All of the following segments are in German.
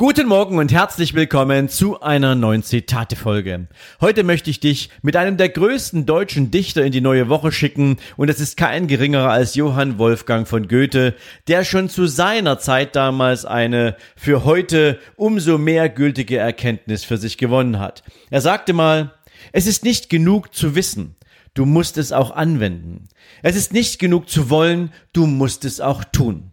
Guten Morgen und herzlich willkommen zu einer neuen Zitate-Folge. Heute möchte ich dich mit einem der größten deutschen Dichter in die neue Woche schicken und es ist kein geringerer als Johann Wolfgang von Goethe, der schon zu seiner Zeit damals eine für heute umso mehr gültige Erkenntnis für sich gewonnen hat. Er sagte mal, es ist nicht genug zu wissen, du musst es auch anwenden. Es ist nicht genug zu wollen, du musst es auch tun.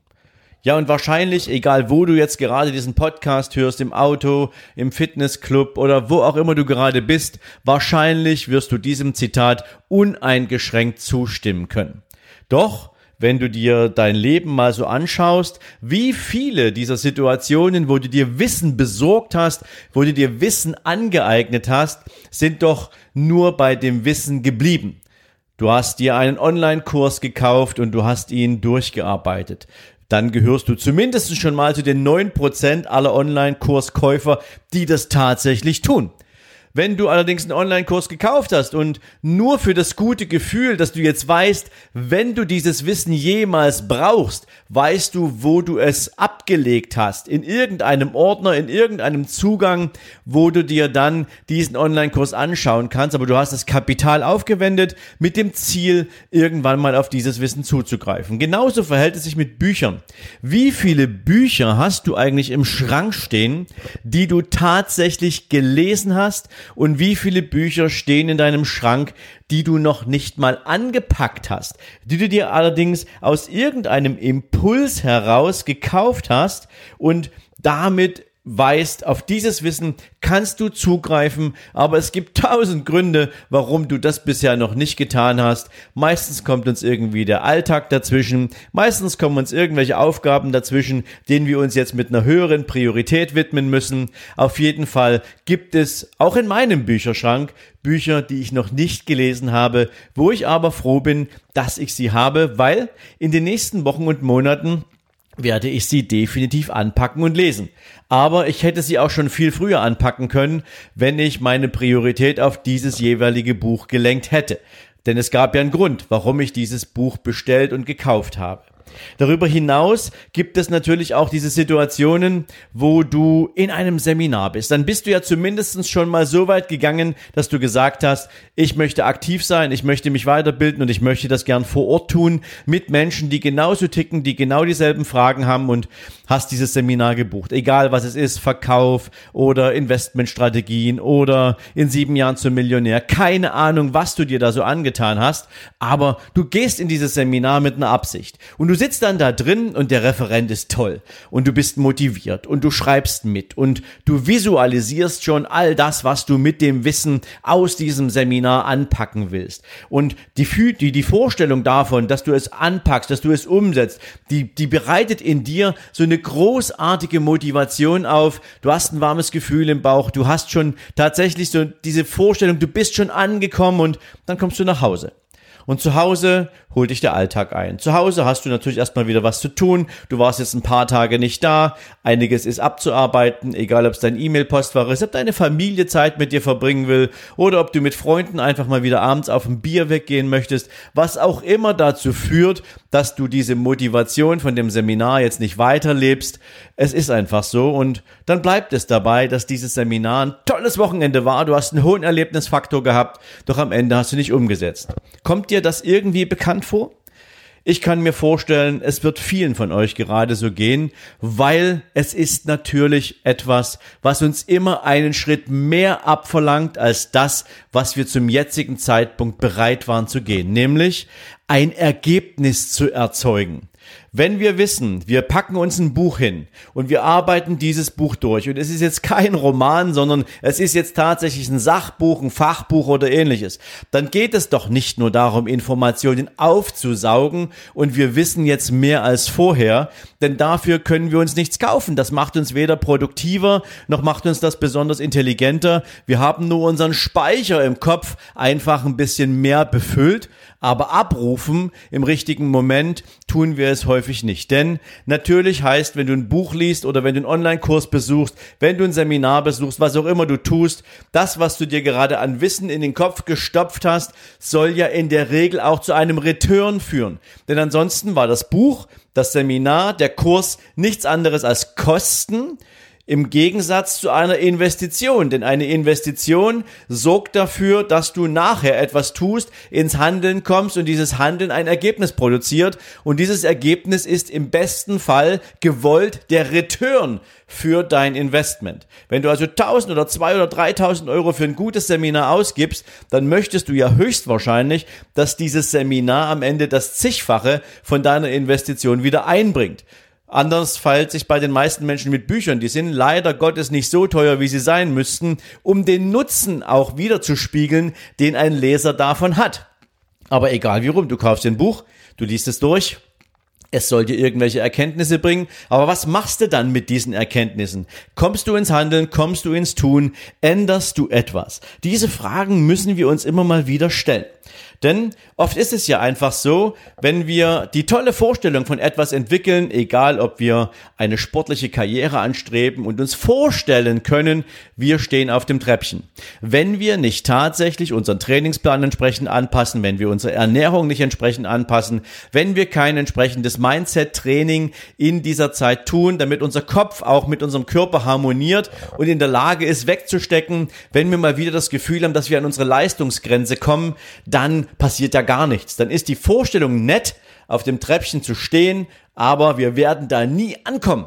Ja, und wahrscheinlich, egal wo du jetzt gerade diesen Podcast hörst, im Auto, im Fitnessclub oder wo auch immer du gerade bist, wahrscheinlich wirst du diesem Zitat uneingeschränkt zustimmen können. Doch, wenn du dir dein Leben mal so anschaust, wie viele dieser Situationen, wo du dir Wissen besorgt hast, wo du dir Wissen angeeignet hast, sind doch nur bei dem Wissen geblieben. Du hast dir einen Online-Kurs gekauft und du hast ihn durchgearbeitet dann gehörst du zumindest schon mal zu den neun Prozent aller Online-Kurskäufer, die das tatsächlich tun. Wenn du allerdings einen Online-Kurs gekauft hast und nur für das gute Gefühl, dass du jetzt weißt, wenn du dieses Wissen jemals brauchst, weißt du, wo du es abgelegt hast. In irgendeinem Ordner, in irgendeinem Zugang, wo du dir dann diesen Online-Kurs anschauen kannst. Aber du hast das Kapital aufgewendet mit dem Ziel, irgendwann mal auf dieses Wissen zuzugreifen. Genauso verhält es sich mit Büchern. Wie viele Bücher hast du eigentlich im Schrank stehen, die du tatsächlich gelesen hast und wie viele Bücher stehen in deinem Schrank, die du noch nicht mal angepackt hast, die du dir allerdings aus irgendeinem Impuls heraus gekauft hast und damit weißt, auf dieses Wissen kannst du zugreifen, aber es gibt tausend Gründe, warum du das bisher noch nicht getan hast. Meistens kommt uns irgendwie der Alltag dazwischen, meistens kommen uns irgendwelche Aufgaben dazwischen, denen wir uns jetzt mit einer höheren Priorität widmen müssen. Auf jeden Fall gibt es auch in meinem Bücherschrank Bücher, die ich noch nicht gelesen habe, wo ich aber froh bin, dass ich sie habe, weil in den nächsten Wochen und Monaten werde ich sie definitiv anpacken und lesen. Aber ich hätte sie auch schon viel früher anpacken können, wenn ich meine Priorität auf dieses jeweilige Buch gelenkt hätte. Denn es gab ja einen Grund, warum ich dieses Buch bestellt und gekauft habe. Darüber hinaus gibt es natürlich auch diese Situationen, wo du in einem Seminar bist. Dann bist du ja zumindest schon mal so weit gegangen, dass du gesagt hast, ich möchte aktiv sein, ich möchte mich weiterbilden und ich möchte das gern vor Ort tun mit Menschen, die genauso ticken, die genau dieselben Fragen haben und hast dieses Seminar gebucht. Egal was es ist, Verkauf oder Investmentstrategien oder in sieben Jahren zum Millionär. Keine Ahnung, was du dir da so angetan hast, aber du gehst in dieses Seminar mit einer Absicht und du sitzt dann da drin und der Referent ist toll und du bist motiviert und du schreibst mit und du visualisierst schon all das, was du mit dem Wissen aus diesem Seminar anpacken willst. Und die, die, die Vorstellung davon, dass du es anpackst, dass du es umsetzt, die, die bereitet in dir so eine großartige Motivation auf. Du hast ein warmes Gefühl im Bauch, du hast schon tatsächlich so diese Vorstellung, du bist schon angekommen und dann kommst du nach Hause. Und zu Hause holt dich der Alltag ein. Zu Hause hast du natürlich erstmal wieder was zu tun. Du warst jetzt ein paar Tage nicht da. Einiges ist abzuarbeiten, egal ob es dein E-Mail-Postfach ist, ob deine Familie Zeit mit dir verbringen will oder ob du mit Freunden einfach mal wieder abends auf ein Bier weggehen möchtest. Was auch immer dazu führt, dass du diese Motivation von dem Seminar jetzt nicht weiterlebst. Es ist einfach so und dann bleibt es dabei, dass dieses Seminar ein tolles Wochenende war. Du hast einen hohen Erlebnisfaktor gehabt, doch am Ende hast du nicht umgesetzt. Kommt dir das irgendwie bekannt vor? Ich kann mir vorstellen, es wird vielen von euch gerade so gehen, weil es ist natürlich etwas, was uns immer einen Schritt mehr abverlangt als das, was wir zum jetzigen Zeitpunkt bereit waren zu gehen, nämlich ein Ergebnis zu erzeugen. Wenn wir wissen, wir packen uns ein Buch hin und wir arbeiten dieses Buch durch. Und es ist jetzt kein Roman, sondern es ist jetzt tatsächlich ein Sachbuch, ein Fachbuch oder ähnliches, dann geht es doch nicht nur darum, Informationen aufzusaugen. Und wir wissen jetzt mehr als vorher, denn dafür können wir uns nichts kaufen. Das macht uns weder produktiver noch macht uns das besonders intelligenter. Wir haben nur unseren Speicher im Kopf einfach ein bisschen mehr befüllt aber abrufen im richtigen Moment tun wir es häufig nicht. Denn natürlich heißt, wenn du ein Buch liest oder wenn du einen Online-Kurs besuchst, wenn du ein Seminar besuchst, was auch immer du tust, das, was du dir gerade an Wissen in den Kopf gestopft hast, soll ja in der Regel auch zu einem Return führen. Denn ansonsten war das Buch, das Seminar, der Kurs nichts anderes als Kosten, im Gegensatz zu einer Investition. Denn eine Investition sorgt dafür, dass du nachher etwas tust, ins Handeln kommst und dieses Handeln ein Ergebnis produziert. Und dieses Ergebnis ist im besten Fall gewollt der Return für dein Investment. Wenn du also 1000 oder 2 oder 3000 Euro für ein gutes Seminar ausgibst, dann möchtest du ja höchstwahrscheinlich, dass dieses Seminar am Ende das zigfache von deiner Investition wieder einbringt. Anders verhält sich bei den meisten Menschen mit Büchern. Die sind leider Gottes nicht so teuer, wie sie sein müssten, um den Nutzen auch wiederzuspiegeln, den ein Leser davon hat. Aber egal wie rum, du kaufst ein Buch, du liest es durch, es soll dir irgendwelche Erkenntnisse bringen, aber was machst du dann mit diesen Erkenntnissen? Kommst du ins Handeln, kommst du ins Tun, änderst du etwas? Diese Fragen müssen wir uns immer mal wieder stellen. Denn oft ist es ja einfach so, wenn wir die tolle Vorstellung von etwas entwickeln, egal ob wir eine sportliche Karriere anstreben und uns vorstellen können, wir stehen auf dem Treppchen. Wenn wir nicht tatsächlich unseren Trainingsplan entsprechend anpassen, wenn wir unsere Ernährung nicht entsprechend anpassen, wenn wir kein entsprechendes Mindset-Training in dieser Zeit tun, damit unser Kopf auch mit unserem Körper harmoniert und in der Lage ist wegzustecken, wenn wir mal wieder das Gefühl haben, dass wir an unsere Leistungsgrenze kommen, dann passiert ja gar nichts. Dann ist die Vorstellung nett, auf dem Treppchen zu stehen, aber wir werden da nie ankommen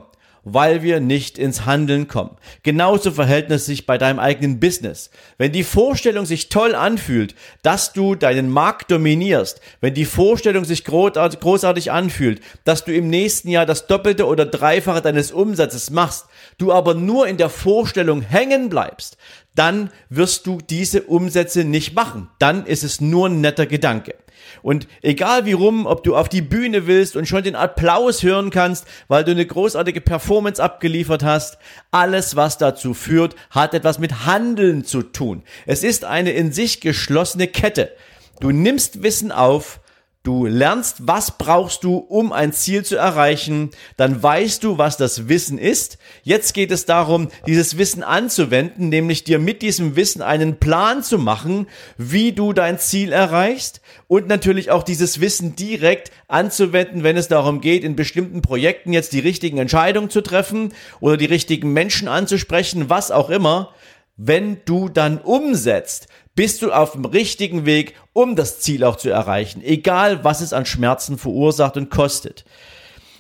weil wir nicht ins Handeln kommen. Genauso verhält es sich bei deinem eigenen Business. Wenn die Vorstellung sich toll anfühlt, dass du deinen Markt dominierst, wenn die Vorstellung sich großartig anfühlt, dass du im nächsten Jahr das Doppelte oder Dreifache deines Umsatzes machst, du aber nur in der Vorstellung hängen bleibst, dann wirst du diese Umsätze nicht machen. Dann ist es nur ein netter Gedanke. Und egal wie rum, ob du auf die Bühne willst und schon den Applaus hören kannst, weil du eine großartige Performance abgeliefert hast, alles, was dazu führt, hat etwas mit Handeln zu tun. Es ist eine in sich geschlossene Kette. Du nimmst Wissen auf, Du lernst, was brauchst du, um ein Ziel zu erreichen. Dann weißt du, was das Wissen ist. Jetzt geht es darum, dieses Wissen anzuwenden, nämlich dir mit diesem Wissen einen Plan zu machen, wie du dein Ziel erreichst und natürlich auch dieses Wissen direkt anzuwenden, wenn es darum geht, in bestimmten Projekten jetzt die richtigen Entscheidungen zu treffen oder die richtigen Menschen anzusprechen, was auch immer. Wenn du dann umsetzt, bist du auf dem richtigen Weg, um das Ziel auch zu erreichen, egal was es an Schmerzen verursacht und kostet.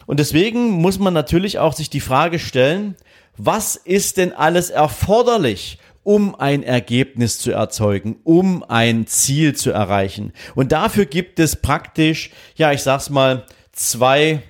Und deswegen muss man natürlich auch sich die Frage stellen, was ist denn alles erforderlich, um ein Ergebnis zu erzeugen, um ein Ziel zu erreichen? Und dafür gibt es praktisch, ja, ich sag's mal, zwei,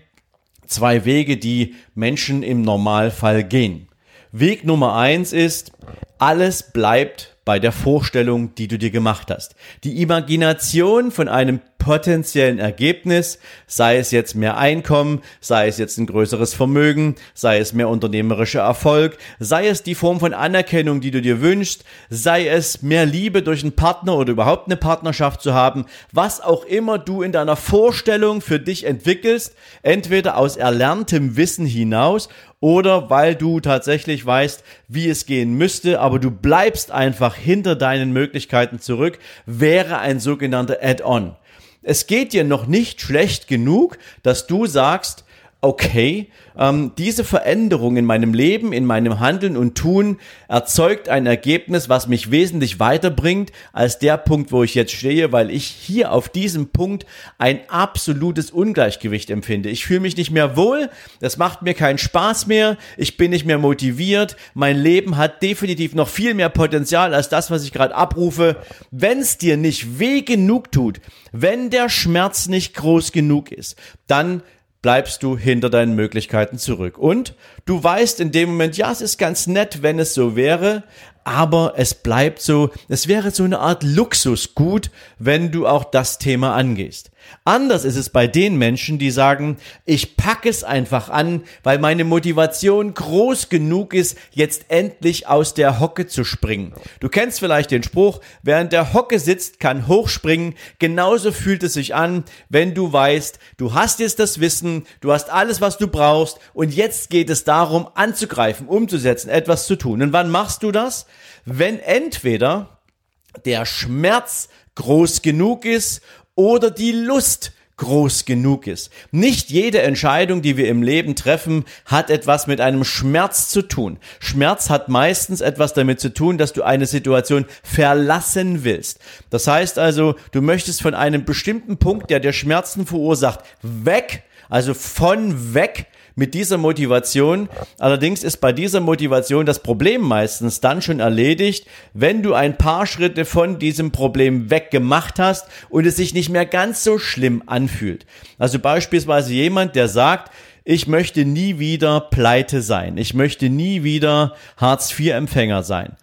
zwei Wege, die Menschen im Normalfall gehen. Weg Nummer eins ist, alles bleibt bei der Vorstellung, die du dir gemacht hast. Die Imagination von einem potenziellen Ergebnis, sei es jetzt mehr Einkommen, sei es jetzt ein größeres Vermögen, sei es mehr unternehmerischer Erfolg, sei es die Form von Anerkennung, die du dir wünschst, sei es mehr Liebe durch einen Partner oder überhaupt eine Partnerschaft zu haben, was auch immer du in deiner Vorstellung für dich entwickelst, entweder aus erlerntem Wissen hinaus oder weil du tatsächlich weißt, wie es gehen müsste, aber du bleibst einfach hinter deinen Möglichkeiten zurück, wäre ein sogenannter Add-on. Es geht dir noch nicht schlecht genug, dass du sagst, okay, ähm, diese Veränderung in meinem Leben, in meinem Handeln und Tun erzeugt ein Ergebnis, was mich wesentlich weiterbringt als der Punkt, wo ich jetzt stehe, weil ich hier auf diesem Punkt ein absolutes Ungleichgewicht empfinde. Ich fühle mich nicht mehr wohl, das macht mir keinen Spaß mehr, ich bin nicht mehr motiviert, mein Leben hat definitiv noch viel mehr Potenzial als das, was ich gerade abrufe. Wenn es dir nicht weh genug tut, wenn der Schmerz nicht groß genug ist, dann bleibst du hinter deinen Möglichkeiten zurück. Und du weißt in dem Moment, ja, es ist ganz nett, wenn es so wäre, aber es bleibt so, es wäre so eine Art Luxusgut, wenn du auch das Thema angehst. Anders ist es bei den Menschen, die sagen, ich packe es einfach an, weil meine Motivation groß genug ist, jetzt endlich aus der Hocke zu springen. Du kennst vielleicht den Spruch, in der Hocke sitzt, kann hochspringen. Genauso fühlt es sich an, wenn du weißt, du hast jetzt das Wissen, du hast alles, was du brauchst und jetzt geht es darum, anzugreifen, umzusetzen, etwas zu tun. Und wann machst du das? wenn entweder der Schmerz groß genug ist oder die Lust groß genug ist. Nicht jede Entscheidung, die wir im Leben treffen, hat etwas mit einem Schmerz zu tun. Schmerz hat meistens etwas damit zu tun, dass du eine Situation verlassen willst. Das heißt also, du möchtest von einem bestimmten Punkt, der dir Schmerzen verursacht, weg, also von weg mit dieser Motivation. Allerdings ist bei dieser Motivation das Problem meistens dann schon erledigt, wenn du ein paar Schritte von diesem Problem weggemacht hast und es sich nicht mehr ganz so schlimm anfühlt. Also beispielsweise jemand, der sagt, ich möchte nie wieder pleite sein. Ich möchte nie wieder Hartz-IV-Empfänger sein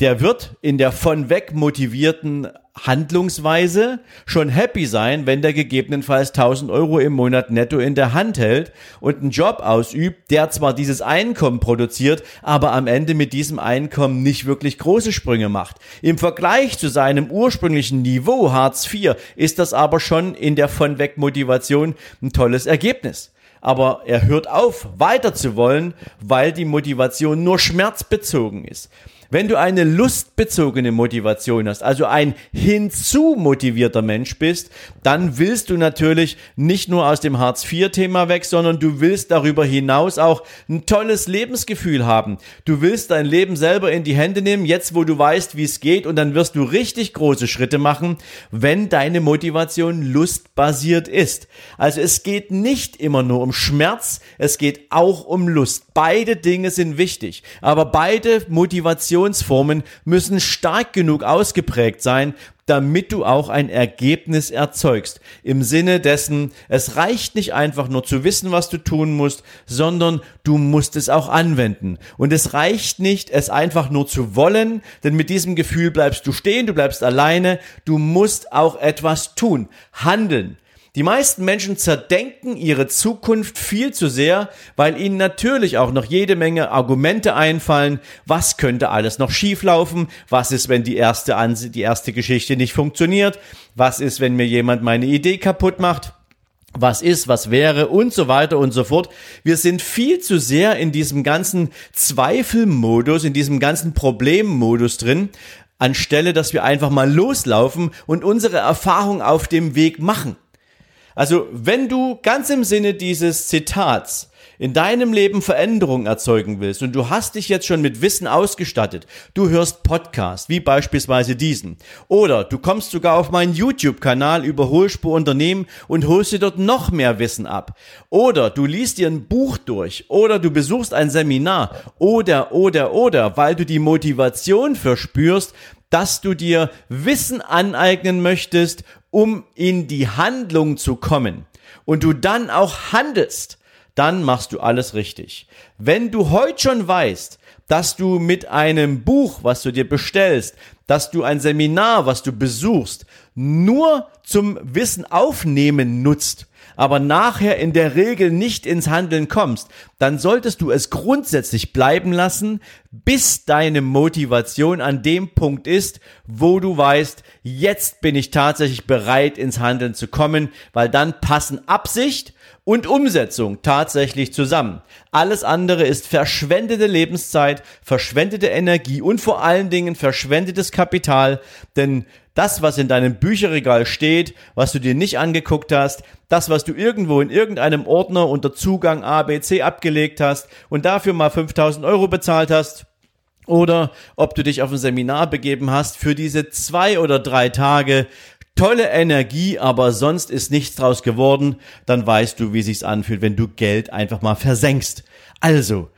der wird in der von weg motivierten Handlungsweise schon happy sein, wenn der gegebenenfalls 1000 Euro im Monat netto in der Hand hält und einen Job ausübt, der zwar dieses Einkommen produziert, aber am Ende mit diesem Einkommen nicht wirklich große Sprünge macht. Im Vergleich zu seinem ursprünglichen Niveau Hartz IV ist das aber schon in der von weg Motivation ein tolles Ergebnis aber er hört auf, weiter zu wollen, weil die Motivation nur schmerzbezogen ist. Wenn du eine lustbezogene Motivation hast, also ein hinzu motivierter Mensch bist, dann willst du natürlich nicht nur aus dem Hartz-IV-Thema weg, sondern du willst darüber hinaus auch ein tolles Lebensgefühl haben. Du willst dein Leben selber in die Hände nehmen, jetzt wo du weißt, wie es geht, und dann wirst du richtig große Schritte machen, wenn deine Motivation lustbasiert ist. Also es geht nicht immer nur um Schmerz, es geht auch um Lust. Beide Dinge sind wichtig, aber beide Motivationsformen müssen stark genug ausgeprägt sein, damit du auch ein Ergebnis erzeugst. Im Sinne dessen, es reicht nicht einfach nur zu wissen, was du tun musst, sondern du musst es auch anwenden. Und es reicht nicht, es einfach nur zu wollen, denn mit diesem Gefühl bleibst du stehen, du bleibst alleine, du musst auch etwas tun, handeln. Die meisten Menschen zerdenken ihre Zukunft viel zu sehr, weil ihnen natürlich auch noch jede Menge Argumente einfallen. Was könnte alles noch schieflaufen? Was ist, wenn die erste, Anse die erste Geschichte nicht funktioniert? Was ist, wenn mir jemand meine Idee kaputt macht? was ist, was wäre und so weiter und so fort. Wir sind viel zu sehr in diesem ganzen Zweifelmodus, in diesem ganzen Problemmodus drin, anstelle, dass wir einfach mal loslaufen und unsere Erfahrung auf dem Weg machen. Also, wenn du ganz im Sinne dieses Zitats in deinem Leben Veränderungen erzeugen willst und du hast dich jetzt schon mit Wissen ausgestattet, du hörst Podcasts, wie beispielsweise diesen, oder du kommst sogar auf meinen YouTube-Kanal über Hohlspur Unternehmen und holst dir dort noch mehr Wissen ab, oder du liest dir ein Buch durch, oder du besuchst ein Seminar, oder, oder, oder, weil du die Motivation verspürst, dass du dir Wissen aneignen möchtest, um in die Handlung zu kommen und du dann auch handelst, dann machst du alles richtig. Wenn du heute schon weißt, dass du mit einem Buch, was du dir bestellst, dass du ein Seminar, was du besuchst, nur zum Wissen aufnehmen nutzt, aber nachher in der Regel nicht ins Handeln kommst, dann solltest du es grundsätzlich bleiben lassen, bis deine Motivation an dem Punkt ist, wo du weißt, jetzt bin ich tatsächlich bereit ins Handeln zu kommen, weil dann passen Absicht und Umsetzung tatsächlich zusammen. Alles andere ist verschwendete Lebenszeit, verschwendete Energie und vor allen Dingen verschwendetes Kapital, denn das, was in deinem Bücherregal steht, was du dir nicht angeguckt hast, das, was du irgendwo in irgendeinem Ordner unter Zugang ABC abgelegt hast und dafür mal 5000 Euro bezahlt hast, oder ob du dich auf ein Seminar begeben hast für diese zwei oder drei Tage, tolle Energie, aber sonst ist nichts draus geworden, dann weißt du, wie sich's anfühlt, wenn du Geld einfach mal versenkst. Also,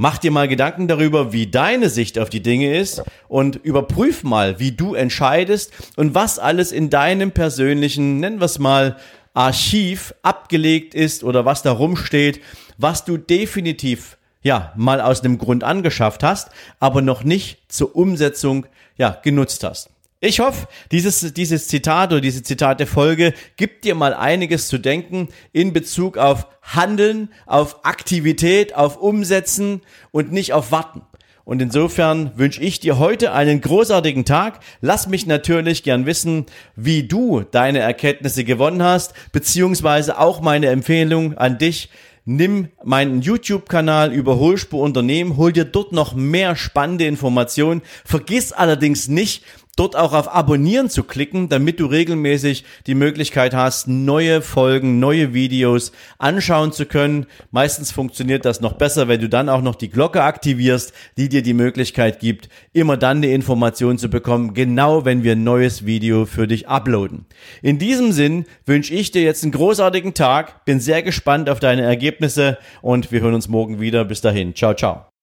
Mach dir mal Gedanken darüber, wie deine Sicht auf die Dinge ist und überprüf mal, wie du entscheidest und was alles in deinem persönlichen, nennen wir es mal, Archiv abgelegt ist oder was da rumsteht, was du definitiv ja, mal aus dem Grund angeschafft hast, aber noch nicht zur Umsetzung ja, genutzt hast. Ich hoffe, dieses, dieses Zitat oder diese Zitate-Folge gibt dir mal einiges zu denken in Bezug auf Handeln, auf Aktivität, auf Umsetzen und nicht auf Warten. Und insofern wünsche ich dir heute einen großartigen Tag. Lass mich natürlich gern wissen, wie du deine Erkenntnisse gewonnen hast, beziehungsweise auch meine Empfehlung an dich, nimm meinen YouTube-Kanal Überholspur Unternehmen, hol dir dort noch mehr spannende Informationen. Vergiss allerdings nicht, dort auch auf Abonnieren zu klicken, damit du regelmäßig die Möglichkeit hast, neue Folgen, neue Videos anschauen zu können. Meistens funktioniert das noch besser, wenn du dann auch noch die Glocke aktivierst, die dir die Möglichkeit gibt, immer dann eine Information zu bekommen, genau wenn wir ein neues Video für dich uploaden. In diesem Sinn wünsche ich dir jetzt einen großartigen Tag, bin sehr gespannt auf deine Ergebnisse und wir hören uns morgen wieder. Bis dahin, ciao, ciao.